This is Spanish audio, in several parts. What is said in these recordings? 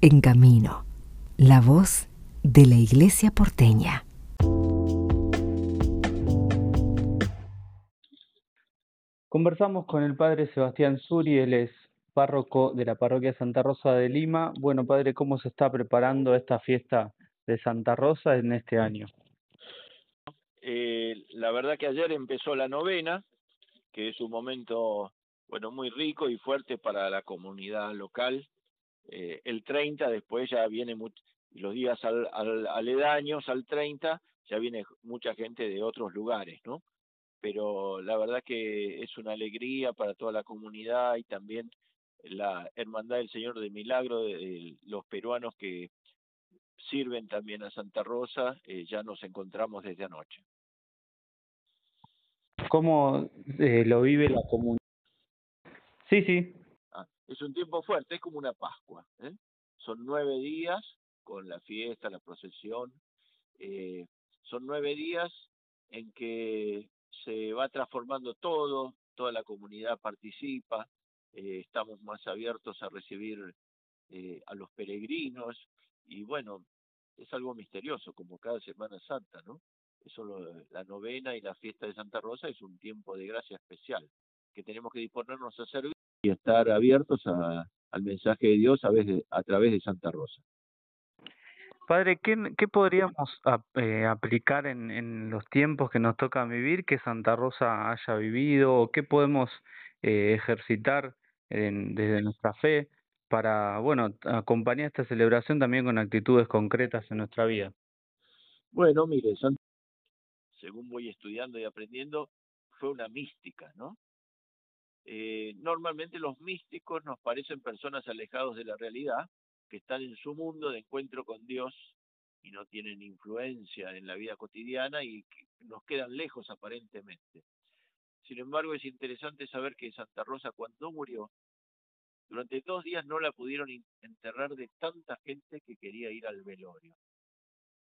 En Camino, la voz de la Iglesia porteña. Conversamos con el padre Sebastián Suri, él es párroco de la parroquia Santa Rosa de Lima. Bueno, padre, ¿cómo se está preparando esta fiesta de Santa Rosa en este año? Eh, la verdad que ayer empezó la novena, que es un momento bueno muy rico y fuerte para la comunidad local. Eh, el 30 después ya viene los días al, aledaños al 30 ya viene mucha gente de otros lugares, ¿no? Pero la verdad que es una alegría para toda la comunidad y también la Hermandad del Señor de Milagro de los peruanos que sirven también a Santa Rosa, eh, ya nos encontramos desde anoche. ¿Cómo eh, lo vive la comunidad? Sí, sí. Es un tiempo fuerte, es como una Pascua. ¿eh? Son nueve días con la fiesta, la procesión. Eh, son nueve días en que se va transformando todo, toda la comunidad participa, eh, estamos más abiertos a recibir a los peregrinos y bueno, es algo misterioso como cada Semana Santa, ¿no? Eso la novena y la fiesta de Santa Rosa es un tiempo de gracia especial que tenemos que disponernos a servir y estar abiertos al mensaje de Dios a, veces, a través de Santa Rosa. Padre, ¿qué, qué podríamos eh, aplicar en, en los tiempos que nos toca vivir que Santa Rosa haya vivido? ¿O qué podemos eh, ejercitar desde nuestra fe para, bueno, acompañar esta celebración también con actitudes concretas en nuestra vida? Bueno, mire, Santa según voy estudiando y aprendiendo, fue una mística, ¿no? Eh, normalmente los místicos nos parecen personas alejados de la realidad, que están en su mundo de encuentro con Dios y no tienen influencia en la vida cotidiana y que nos quedan lejos aparentemente. Sin embargo, es interesante saber que Santa Rosa cuando murió, durante dos días no la pudieron enterrar de tanta gente que quería ir al velorio.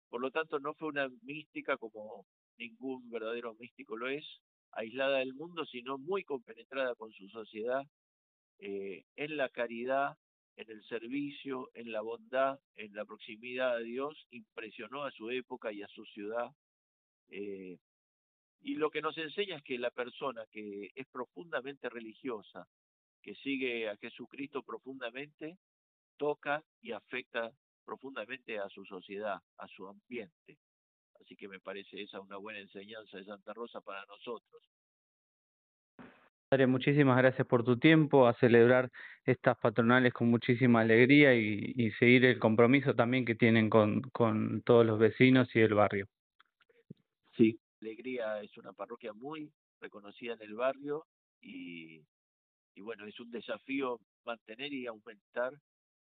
Por lo tanto, no fue una mística como ningún verdadero místico lo es, aislada del mundo, sino muy compenetrada con su sociedad, eh, en la caridad, en el servicio, en la bondad, en la proximidad a Dios, impresionó a su época y a su ciudad. Eh, y lo que nos enseña es que la persona que es profundamente religiosa, que sigue a Jesucristo profundamente, toca y afecta profundamente a su sociedad, a su ambiente. Así que me parece esa una buena enseñanza de Santa Rosa para nosotros. Padre, muchísimas gracias por tu tiempo, a celebrar estas patronales con muchísima alegría y, y seguir el compromiso también que tienen con, con todos los vecinos y el barrio. Sí, Alegría es una parroquia muy reconocida en el barrio y, y bueno, es un desafío mantener y aumentar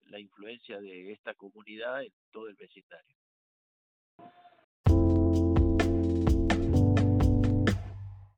la influencia de esta comunidad en todo el vecindario.